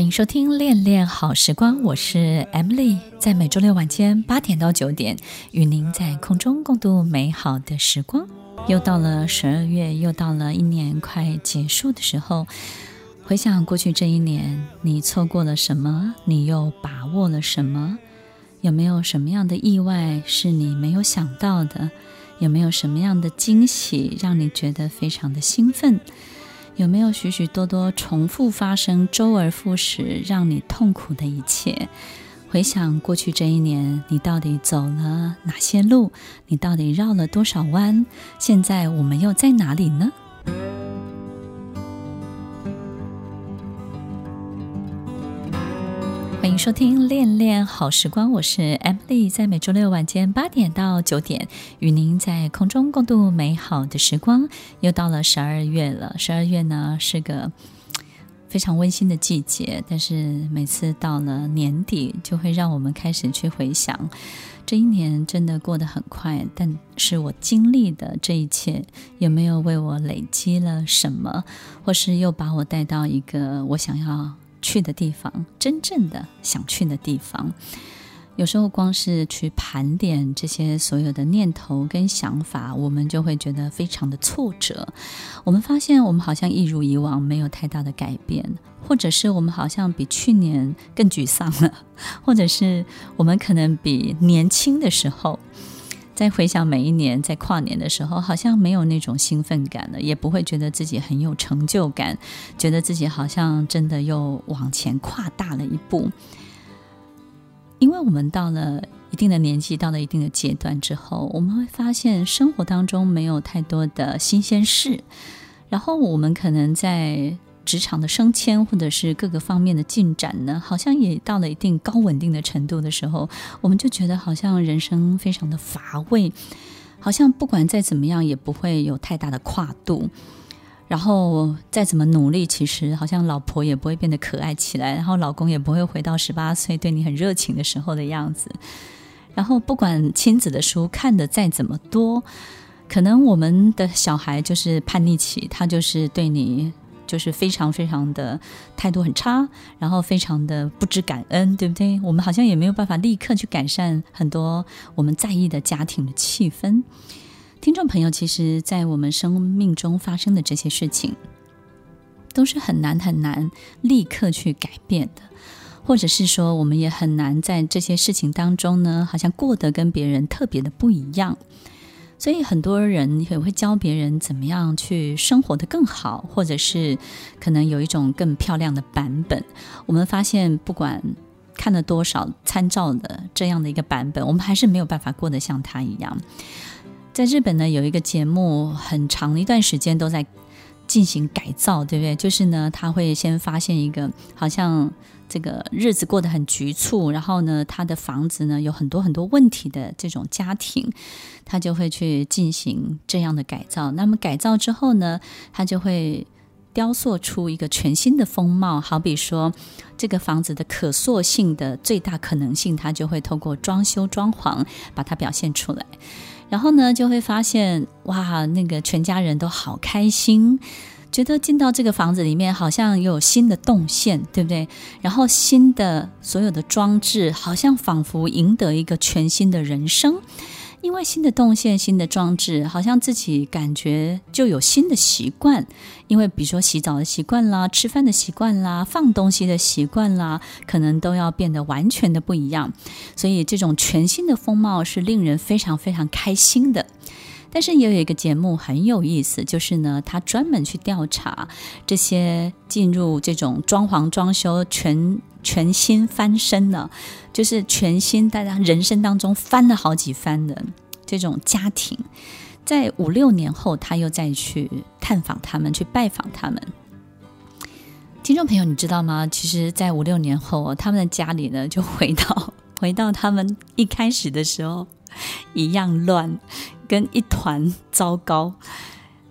欢迎收听《恋恋好时光》，我是 Emily，在每周六晚间八点到九点，与您在空中共度美好的时光。又到了十二月，又到了一年快结束的时候。回想过去这一年，你错过了什么？你又把握了什么？有没有什么样的意外是你没有想到的？有没有什么样的惊喜让你觉得非常的兴奋？有没有许许多多重复发生、周而复始让你痛苦的一切？回想过去这一年，你到底走了哪些路？你到底绕了多少弯？现在我们又在哪里呢？欢迎收听《恋恋好时光》，我是 Emily，在每周六晚间八点到九点，与您在空中共度美好的时光。又到了十二月了，十二月呢是个非常温馨的季节，但是每次到了年底，就会让我们开始去回想，这一年真的过得很快，但是我经历的这一切，有没有为我累积了什么，或是又把我带到一个我想要去的地方，真正的想去的地方，有时候光是去盘点这些所有的念头跟想法，我们就会觉得非常的挫折。我们发现，我们好像一如以往没有太大的改变，或者是我们好像比去年更沮丧了，或者是我们可能比年轻的时候。在回想每一年，在跨年的时候，好像没有那种兴奋感了，也不会觉得自己很有成就感，觉得自己好像真的又往前跨大了一步。因为我们到了一定的年纪，到了一定的阶段之后，我们会发现生活当中没有太多的新鲜事，然后我们可能在。职场的升迁，或者是各个方面的进展呢，好像也到了一定高稳定的程度的时候，我们就觉得好像人生非常的乏味，好像不管再怎么样也不会有太大的跨度，然后再怎么努力，其实好像老婆也不会变得可爱起来，然后老公也不会回到十八岁对你很热情的时候的样子，然后不管亲子的书看得再怎么多，可能我们的小孩就是叛逆期，他就是对你。就是非常非常的态度很差，然后非常的不知感恩，对不对？我们好像也没有办法立刻去改善很多我们在意的家庭的气氛。听众朋友，其实，在我们生命中发生的这些事情，都是很难很难立刻去改变的，或者是说，我们也很难在这些事情当中呢，好像过得跟别人特别的不一样。所以很多人也会教别人怎么样去生活的更好，或者是可能有一种更漂亮的版本。我们发现，不管看了多少参照的这样的一个版本，我们还是没有办法过得像他一样。在日本呢，有一个节目，很长一段时间都在进行改造，对不对？就是呢，他会先发现一个好像。这个日子过得很局促，然后呢，他的房子呢有很多很多问题的这种家庭，他就会去进行这样的改造。那么改造之后呢，他就会雕塑出一个全新的风貌。好比说，这个房子的可塑性的最大可能性，它就会透过装修装潢把它表现出来。然后呢，就会发现哇，那个全家人都好开心。觉得进到这个房子里面，好像有新的动线，对不对？然后新的所有的装置，好像仿佛赢得一个全新的人生。因为新的动线、新的装置，好像自己感觉就有新的习惯。因为比如说洗澡的习惯啦、吃饭的习惯啦、放东西的习惯啦，可能都要变得完全的不一样。所以这种全新的风貌是令人非常非常开心的。但是也有一个节目很有意思，就是呢，他专门去调查这些进入这种装潢装修全全新翻身的，就是全新大家人生当中翻了好几番的这种家庭，在五六年后，他又再去探访他们，去拜访他们。听众朋友，你知道吗？其实，在五六年后，他们的家里呢，就回到回到他们一开始的时候。一样乱，跟一团糟糕，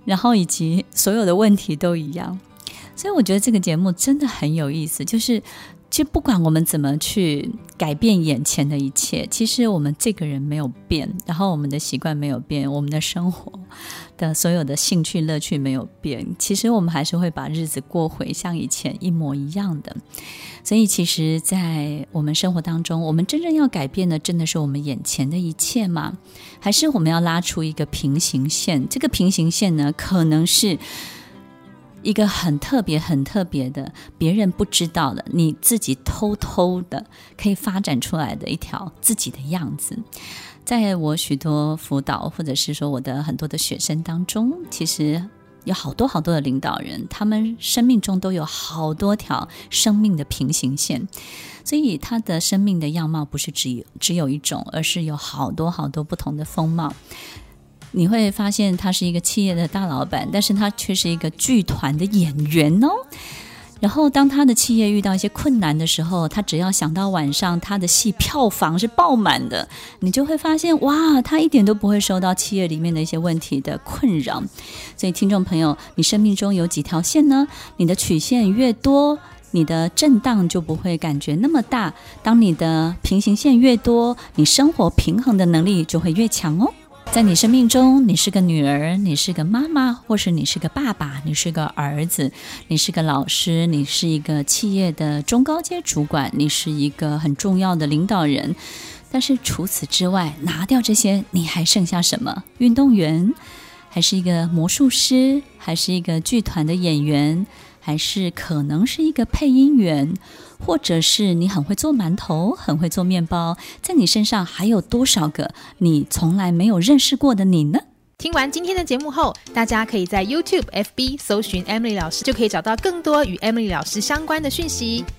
然后以及所有的问题都一样。所以我觉得这个节目真的很有意思，就是。其实不管我们怎么去改变眼前的一切，其实我们这个人没有变，然后我们的习惯没有变，我们的生活的所有的兴趣乐趣没有变，其实我们还是会把日子过回像以前一模一样的。所以，其实，在我们生活当中，我们真正要改变的，真的是我们眼前的一切吗？还是我们要拉出一个平行线？这个平行线呢，可能是。一个很特别、很特别的，别人不知道的，你自己偷偷的可以发展出来的一条自己的样子。在我许多辅导，或者是说我的很多的学生当中，其实有好多好多的领导人，他们生命中都有好多条生命的平行线，所以他的生命的样貌不是只有只有一种，而是有好多好多不同的风貌。你会发现他是一个企业的大老板，但是他却是一个剧团的演员哦。然后当他的企业遇到一些困难的时候，他只要想到晚上他的戏票房是爆满的，你就会发现哇，他一点都不会受到企业里面的一些问题的困扰。所以听众朋友，你生命中有几条线呢？你的曲线越多，你的震荡就不会感觉那么大。当你的平行线越多，你生活平衡的能力就会越强哦。在你生命中，你是个女儿，你是个妈妈，或是你是个爸爸，你是个儿子，你是个老师，你是一个企业的中高阶主管，你是一个很重要的领导人。但是除此之外，拿掉这些，你还剩下什么？运动员，还是一个魔术师，还是一个剧团的演员，还是可能是一个配音员？或者是你很会做馒头，很会做面包，在你身上还有多少个你从来没有认识过的你呢？听完今天的节目后，大家可以在 YouTube、FB 搜寻 Emily 老师，就可以找到更多与 Emily 老师相关的讯息。